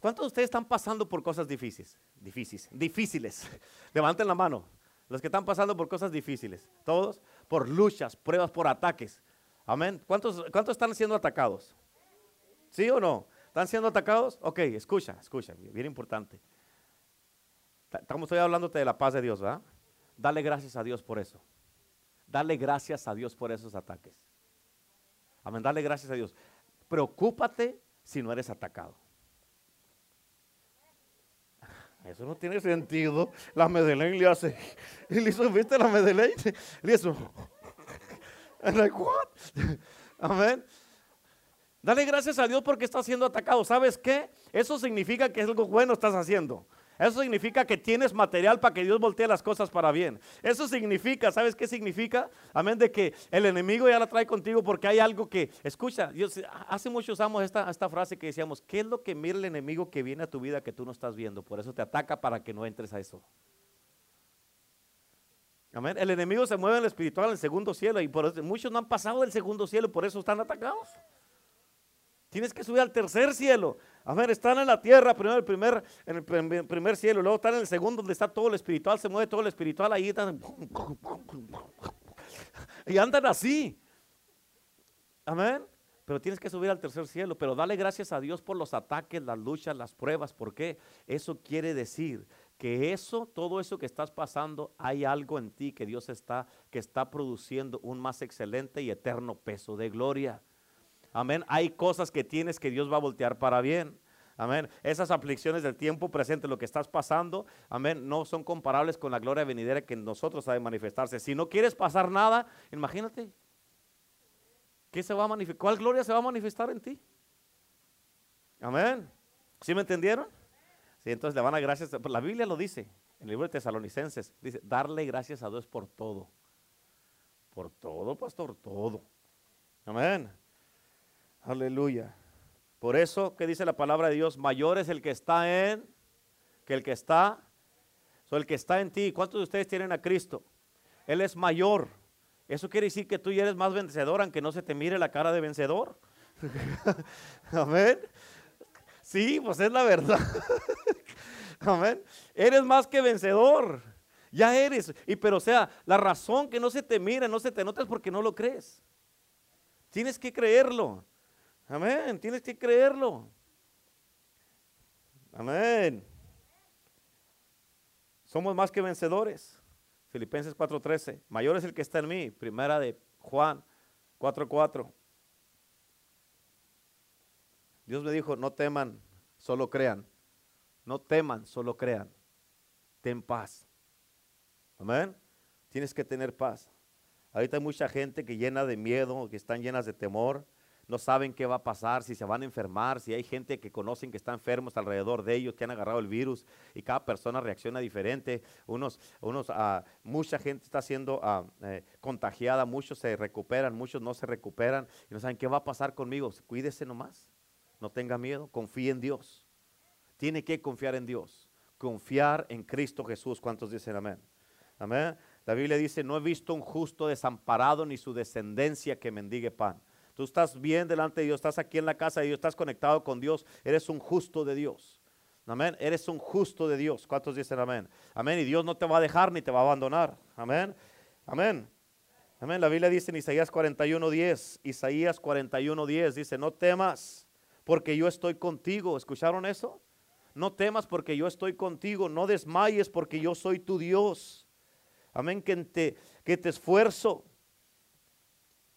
[SPEAKER 1] ¿Cuántos de ustedes están pasando por cosas difíciles? Difíciles. Difíciles. Levanten la mano. Los que están pasando por cosas difíciles. Todos. Por luchas, pruebas, por ataques. Amén. ¿Cuántos, cuántos están siendo atacados? ¿Sí o no? ¿Están siendo atacados? Ok, escucha, escucha. Bien importante. Estamos hoy hablándote de la paz de Dios, ¿verdad? Dale gracias a Dios por eso. Dale gracias a Dios por esos ataques. Amén. Dale gracias a Dios. Preocúpate si no eres atacado. *laughs* Eso no tiene sentido. La Medellín le hace. Y *laughs* le hizo, ¿viste la Medellín? Le hizo. Like, what? *laughs* Amén. Dale gracias a Dios porque está siendo atacado. ¿Sabes qué? Eso significa que es algo bueno estás haciendo. Eso significa que tienes material para que Dios voltee las cosas para bien. Eso significa, ¿sabes qué significa? Amén, de que el enemigo ya la trae contigo porque hay algo que, escucha, hace mucho usamos esta, esta frase que decíamos, ¿qué es lo que mira el enemigo que viene a tu vida que tú no estás viendo? Por eso te ataca para que no entres a eso. Amén. El enemigo se mueve en el espiritual, en el segundo cielo, y por eso muchos no han pasado del segundo cielo, por eso están atacados. Tienes que subir al tercer cielo. A ver, están en la tierra, primero el primer, en el primer cielo, luego están en el segundo donde está todo el espiritual, se mueve todo el espiritual, ahí están. Y andan así. Amén. Pero tienes que subir al tercer cielo. Pero dale gracias a Dios por los ataques, las luchas, las pruebas. porque Eso quiere decir que eso, todo eso que estás pasando, hay algo en ti que Dios está, que está produciendo un más excelente y eterno peso de gloria. Amén. Hay cosas que tienes que Dios va a voltear para bien. Amén. Esas aflicciones del tiempo presente, lo que estás pasando, amén, no son comparables con la gloria venidera que en nosotros ha de manifestarse. Si no quieres pasar nada, imagínate. ¿Qué se va a? ¿Cuál gloria se va a manifestar en ti? Amén. ¿Sí me entendieron? Sí, entonces le van a gracias. La Biblia lo dice, en el libro de Tesalonicenses, dice, darle gracias a Dios por todo. Por todo, pastor, todo. Amén. Aleluya. Por eso, ¿qué dice la palabra de Dios? Mayor es el que está en, que el que está, o el que está en ti. ¿Cuántos de ustedes tienen a Cristo? Él es mayor. Eso quiere decir que tú ya eres más vencedor, aunque no se te mire la cara de vencedor. *laughs* Amén. Sí, pues es la verdad. *laughs* *laughs* Amén. Eres más que vencedor. Ya eres. Y pero sea, la razón que no se te mira, no se te nota es porque no lo crees. Tienes que creerlo. Amén, tienes que creerlo. Amén. Somos más que vencedores. Filipenses 4:13. Mayor es el que está en mí. Primera de Juan 4:4. Dios me dijo, no teman, solo crean. No teman, solo crean. Ten paz. Amén. Tienes que tener paz. Ahorita hay mucha gente que llena de miedo, que están llenas de temor no saben qué va a pasar, si se van a enfermar, si hay gente que conocen que está enfermos alrededor de ellos, que han agarrado el virus y cada persona reacciona diferente. Unos, unos, uh, mucha gente está siendo uh, eh, contagiada, muchos se recuperan, muchos no se recuperan y no saben qué va a pasar conmigo. Cuídese nomás, no tenga miedo, confíe en Dios. Tiene que confiar en Dios, confiar en Cristo Jesús. ¿Cuántos dicen amén? Amén. La Biblia dice, no he visto un justo desamparado ni su descendencia que mendigue pan. Tú estás bien delante de Dios, estás aquí en la casa de Dios, estás conectado con Dios, eres un justo de Dios. Amén. Eres un justo de Dios. ¿Cuántos dicen amén? Amén. Y Dios no te va a dejar ni te va a abandonar. Amén. Amén. Amén. La Biblia dice en Isaías 41:10, Isaías 41:10 dice, no temas porque yo estoy contigo. ¿Escucharon eso? No temas porque yo estoy contigo. No desmayes porque yo soy tu Dios. Amén. Que te, que te esfuerzo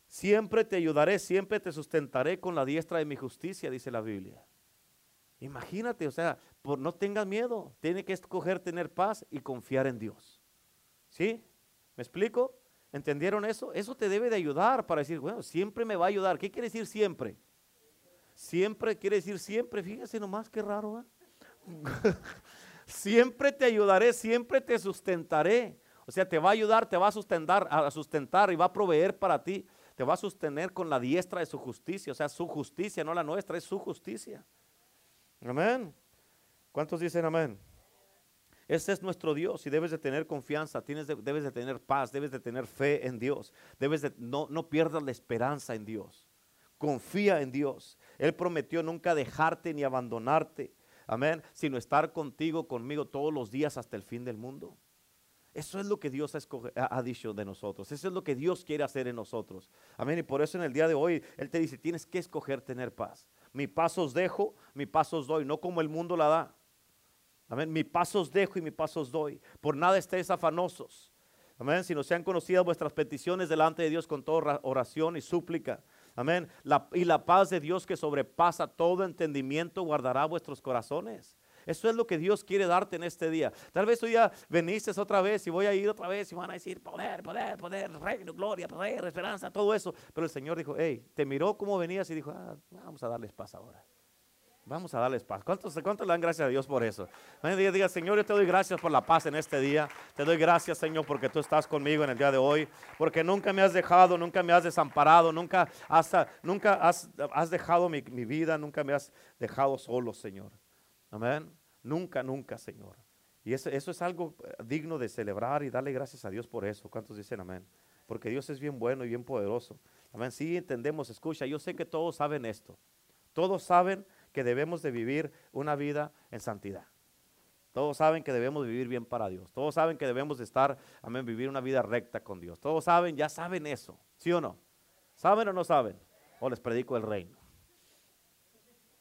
[SPEAKER 1] Siempre te ayudaré, siempre te sustentaré con la diestra de mi justicia, dice la Biblia. Imagínate, o sea, por, no tengas miedo, tiene que escoger tener paz y confiar en Dios. ¿Sí? ¿Me explico? ¿Entendieron eso? Eso te debe de ayudar para decir, bueno, siempre me va a ayudar. ¿Qué quiere decir siempre? Siempre quiere decir siempre, fíjese nomás qué raro. ¿eh? *laughs* siempre te ayudaré, siempre te sustentaré. O sea, te va a ayudar, te va a sustentar, a sustentar y va a proveer para ti. Te va a sostener con la diestra de su justicia. O sea, su justicia, no la nuestra, es su justicia. Amén. ¿Cuántos dicen amén? Ese es nuestro Dios y debes de tener confianza, tienes debes de tener paz, debes de tener fe en Dios. Debes de, no, no pierdas la esperanza en Dios. Confía en Dios. Él prometió nunca dejarte ni abandonarte. Amén. Sino estar contigo, conmigo todos los días hasta el fin del mundo. Eso es lo que Dios ha, dicho de nosotros. Eso es lo que Dios quiere hacer en nosotros. Amén. Y por eso en el día de hoy Él te dice, tienes que escoger tener paz. Mi paso os dejo, mi paso os doy, no como el mundo la da. Amén. Mi paso os dejo y mi paso os doy. Por nada estéis afanosos. Amén. Si no sean conocidas vuestras peticiones delante de Dios con toda oración y súplica. Amén. y la paz de Dios que sobrepasa todo entendimiento guardará vuestros corazones. Eso es lo que Dios quiere darte en este día. Tal vez hoy ya veniste otra vez y voy a ir otra vez y van a decir poder, poder, poder, reino, gloria, poder, esperanza, todo eso. Pero el Señor dijo, hey, te miró como venías y dijo, ah, vamos a darles paz ahora. Vamos a darles paz. ¿Cuántos, ¿Cuántos le dan gracias a Dios por eso? Diga, diga, Señor, yo te doy gracias por la paz en este día. Te doy gracias, Señor, porque tú estás conmigo en el día de hoy. Porque nunca me has dejado, nunca me has desamparado, nunca has, nunca has, has dejado mi, mi vida, nunca me has dejado solo, Señor. Amén. Nunca, nunca, Señor. Y eso, eso es algo eh, digno de celebrar y darle gracias a Dios por eso. ¿Cuántos dicen amén? Porque Dios es bien bueno y bien poderoso. Amén. Sí entendemos, escucha, yo sé que todos saben esto. Todos saben que debemos de vivir una vida en santidad. Todos saben que debemos vivir bien para Dios. Todos saben que debemos de estar, amén, vivir una vida recta con Dios. Todos saben, ya saben eso. ¿Sí o no? ¿Saben o no saben? O les predico el reino.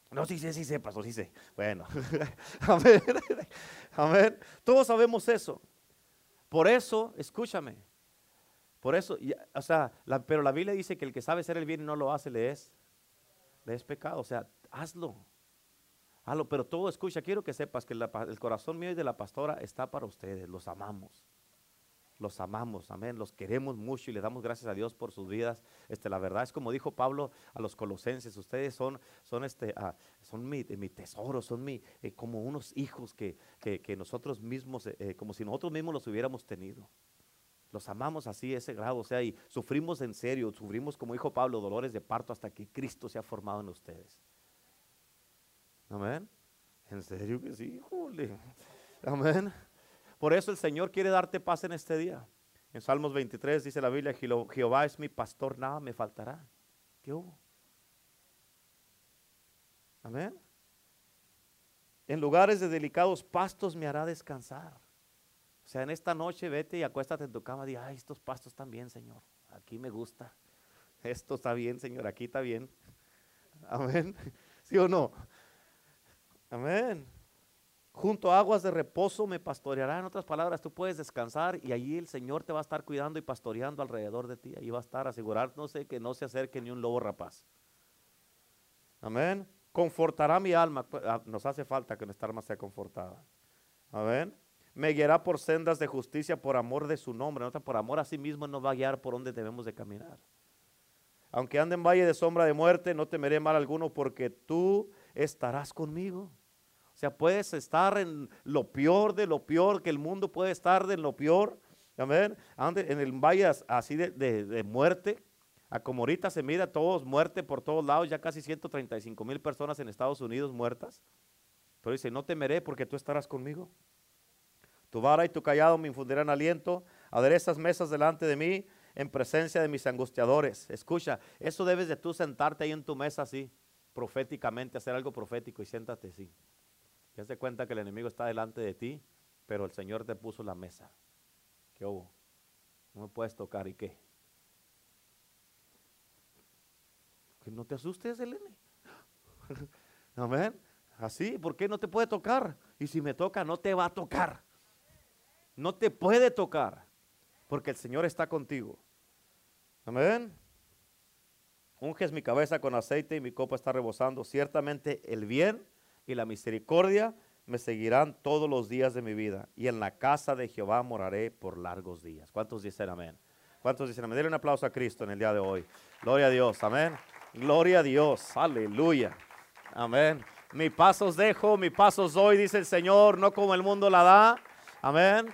[SPEAKER 1] No, sí sí, sí sé, pastor, sí sé. Bueno, *laughs* amén. *laughs* amén. Todos sabemos eso. Por eso, escúchame. Por eso, o sea, pero la Biblia dice que el que sabe hacer el bien y no lo hace, le es, le es pecado. O sea, hazlo. Hazlo, pero todo, escucha, quiero que sepas que el corazón mío y de la pastora está para ustedes. Los amamos los amamos, amén, los queremos mucho y le damos gracias a Dios por sus vidas. Este, la verdad es como dijo Pablo a los colosenses, ustedes son, son, este, ah, son mi, mi, tesoro, son mi, eh, como unos hijos que, que, nosotros mismos, eh, eh, como si nosotros mismos los hubiéramos tenido. Los amamos así, ese grado, o sea, y sufrimos en serio, sufrimos, como dijo Pablo, dolores de parto hasta que Cristo se ha formado en ustedes. Amén. En serio que sí, híjole. Amén. Por eso el Señor quiere darte paz en este día. En Salmos 23 dice la Biblia, Jehová es mi pastor, nada me faltará. ¿Qué hubo? Amén. En lugares de delicados pastos me hará descansar. O sea, en esta noche vete y acuéstate en tu cama y di, ay, estos pastos están bien, Señor. Aquí me gusta. Esto está bien, Señor. Aquí está bien. Amén. *laughs* ¿Sí o no? Amén. Junto a aguas de reposo me pastoreará. En otras palabras, tú puedes descansar y allí el Señor te va a estar cuidando y pastoreando alrededor de ti. Ahí va a estar asegurándose que no se acerque ni un lobo rapaz. Amén. Confortará mi alma. Ah, nos hace falta que nuestra alma sea confortada. Amén. Me guiará por sendas de justicia por amor de su nombre. Por amor a sí mismo nos va a guiar por donde debemos de caminar. Aunque ande en valle de sombra de muerte, no temeré mal alguno porque tú estarás conmigo. O sea, puedes estar en lo peor de lo peor, que el mundo puede estar de lo peor. Amén. En el valle así de, muerte. A como ahorita se mira todos muerte por todos lados, ya casi 135 mil personas en Estados Unidos muertas. Pero dice, no temeré porque tú estarás conmigo. Tu vara y tu callado me infundirán aliento. Aderezas mesas delante de mí en presencia de mis angustiadores. Escucha, eso debes de tú sentarte ahí en tu mesa así, proféticamente, hacer algo profético y siéntate así. Ya se cuenta que el enemigo está delante de ti, pero el Señor te puso la mesa. ¿Qué hubo? No me puedes tocar y qué. Que no te asustes, Elene. *laughs* Amén. Así, ¿por qué no te puede tocar? Y si me toca, no te va a tocar. No te puede tocar, porque el Señor está contigo. Amén. Unges mi cabeza con aceite y mi copa está rebosando. Ciertamente el bien y la misericordia me seguirán todos los días de mi vida. Y en la casa de Jehová moraré por largos días. ¿Cuántos dicen amén? ¿Cuántos dicen amén? Denle un aplauso a Cristo en el día de hoy. Gloria a Dios, amén. Gloria a Dios, aleluya. Amén. Mi paz os dejo, mi paz os doy, dice el Señor, no como el mundo la da. Amén.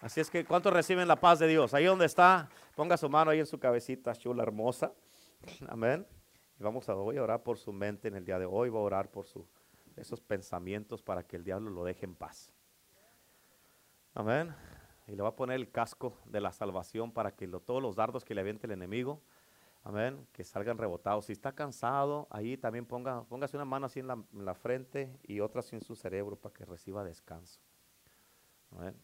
[SPEAKER 1] Así es que, ¿cuántos reciben la paz de Dios? Ahí donde está, ponga su mano ahí en su cabecita chula, hermosa. *laughs* Amén. Y vamos a, voy a orar por su mente en el día de hoy, voy a orar por su, esos pensamientos para que el diablo lo deje en paz. Amén. Y le va a poner el casco de la salvación para que todos los dardos que le aviente el enemigo, amén, que salgan rebotados. Si está cansado, ahí también ponga, póngase una mano así en la, frente y otra así en su cerebro para que reciba descanso. Amén.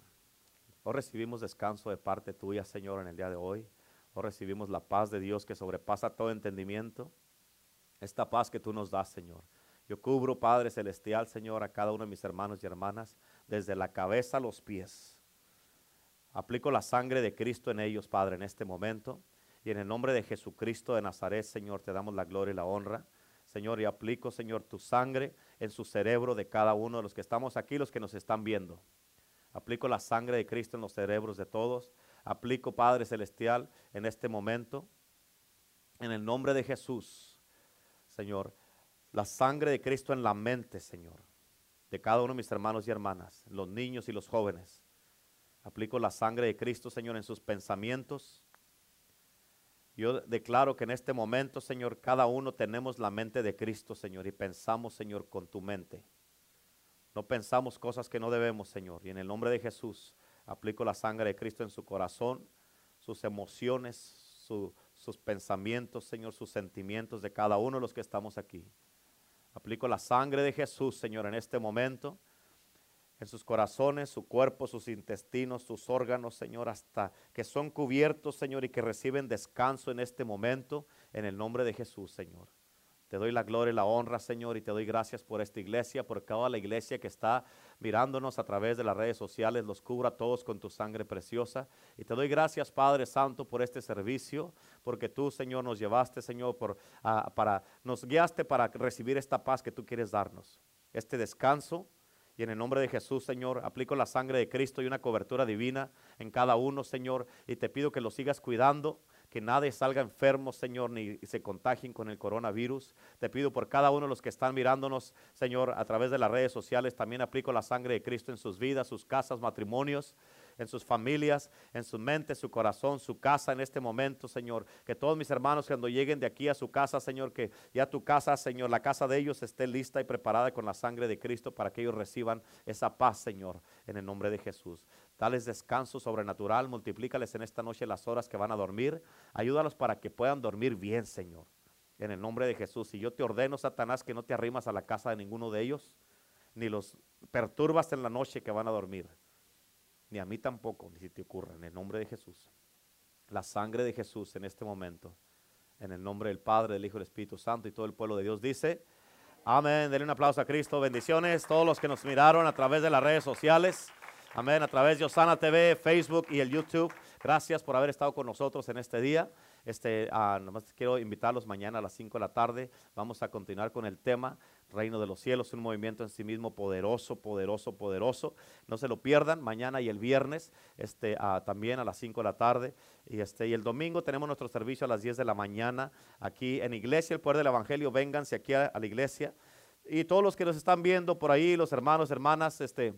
[SPEAKER 1] Hoy recibimos descanso de parte tuya, Señor, en el día de hoy. Hoy recibimos la paz de Dios que sobrepasa todo entendimiento. Esta paz que tú nos das, Señor. Yo cubro, Padre Celestial, Señor, a cada uno de mis hermanos y hermanas, desde la cabeza a los pies. Aplico la sangre de Cristo en ellos, Padre, en este momento. Y en el nombre de Jesucristo de Nazaret, Señor, te damos la gloria y la honra. Señor, y aplico, Señor, tu sangre en su cerebro de cada uno de los que estamos aquí, los que nos están viendo. Aplico la sangre de Cristo en los cerebros de todos. Aplico, Padre Celestial, en este momento, en el nombre de Jesús, Señor, la sangre de Cristo en la mente, Señor, de cada uno de mis hermanos y hermanas, los niños y los jóvenes. Aplico la sangre de Cristo, Señor, en sus pensamientos. Yo declaro que en este momento, Señor, cada uno tenemos la mente de Cristo, Señor, y pensamos, Señor, con tu mente. No pensamos cosas que no debemos, Señor. Y en el nombre de Jesús, aplico la sangre de Cristo en su corazón, sus emociones, sus pensamientos, Señor, sus sentimientos de cada uno de los que estamos aquí. Aplico la sangre de Jesús, Señor, en este momento, en sus corazones, su cuerpo, sus intestinos, sus órganos, Señor, hasta que son cubiertos, Señor, y que reciben descanso en este momento, en el nombre de Jesús, Señor. Te doy la gloria y la honra, Señor, y te doy gracias por esta iglesia, por toda la iglesia que está mirándonos a través de las redes sociales. Los cubra todos con tu sangre preciosa. Y te doy gracias, Padre Santo, por este servicio, porque tú, Señor, nos llevaste, Señor, por, para, nos guiaste para recibir esta paz que tú quieres darnos, este descanso. Y en el nombre de Jesús, Señor, aplico la sangre de Cristo y una cobertura divina en cada uno, Señor, y te pido que lo sigas cuidando que nadie salga enfermo, Señor, ni se contagien con el coronavirus. Te pido por cada uno de los que están mirándonos, Señor, a través de las redes sociales, también aplico la sangre de Cristo en sus vidas, sus casas, matrimonios en sus familias, en su mente, su corazón, su casa en este momento, Señor. Que todos mis hermanos cuando lleguen de aquí a su casa, Señor, que ya tu casa, Señor, la casa de ellos esté lista y preparada con la sangre de Cristo para que ellos reciban esa paz, Señor, en el nombre de Jesús. Dales descanso sobrenatural, multiplícales en esta noche las horas que van a dormir. Ayúdalos para que puedan dormir bien, Señor. En el nombre de Jesús. Y yo te ordeno, Satanás, que no te arrimas a la casa de ninguno de ellos, ni los perturbas en la noche que van a dormir ni a mí tampoco, ni si te ocurra, en el nombre de Jesús. La sangre de Jesús en este momento, en el nombre del Padre, del Hijo del Espíritu Santo y todo el pueblo de Dios dice, amén, denle un aplauso a Cristo, bendiciones, todos los que nos miraron a través de las redes sociales, amén, a través de Osana TV, Facebook y el YouTube, gracias por haber estado con nosotros en este día. Este, ah, nomás quiero invitarlos mañana a las 5 de la tarde. Vamos a continuar con el tema Reino de los Cielos, un movimiento en sí mismo poderoso, poderoso, poderoso. No se lo pierdan mañana y el viernes este, ah, también a las 5 de la tarde. Y, este, y el domingo tenemos nuestro servicio a las 10 de la mañana aquí en Iglesia, el Poder del Evangelio. Vénganse aquí a, la iglesia. Y todos los que nos están viendo por ahí, los hermanos, hermanas, este,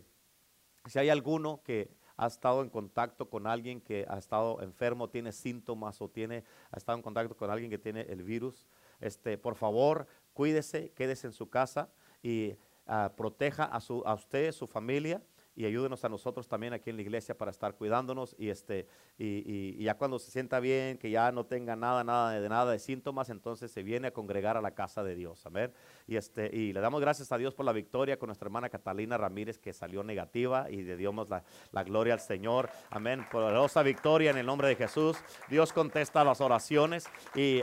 [SPEAKER 1] si hay alguno que ha estado en contacto con alguien que ha estado enfermo, tiene síntomas o tiene, ha estado en contacto con alguien que tiene el virus, este, por favor, cuídese, quédese en su casa y ah, proteja a, su, a usted, su familia y ayúdenos a nosotros también aquí en la iglesia para estar cuidándonos y este y, ya cuando se sienta bien, que ya no tenga nada, nada de nada de síntomas, entonces se viene a congregar a la casa de Dios, amén. Y este y le damos gracias a Dios por la victoria con nuestra hermana Catalina Ramírez que salió negativa y le dimos la, la gloria al Señor, amén. Poderosa victoria en el nombre de Jesús. Dios contesta las oraciones y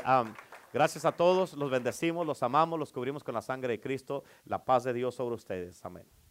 [SPEAKER 1] Gracias a todos, los bendecimos, los amamos, los cubrimos con la sangre de Cristo, la paz de Dios sobre ustedes. Amén.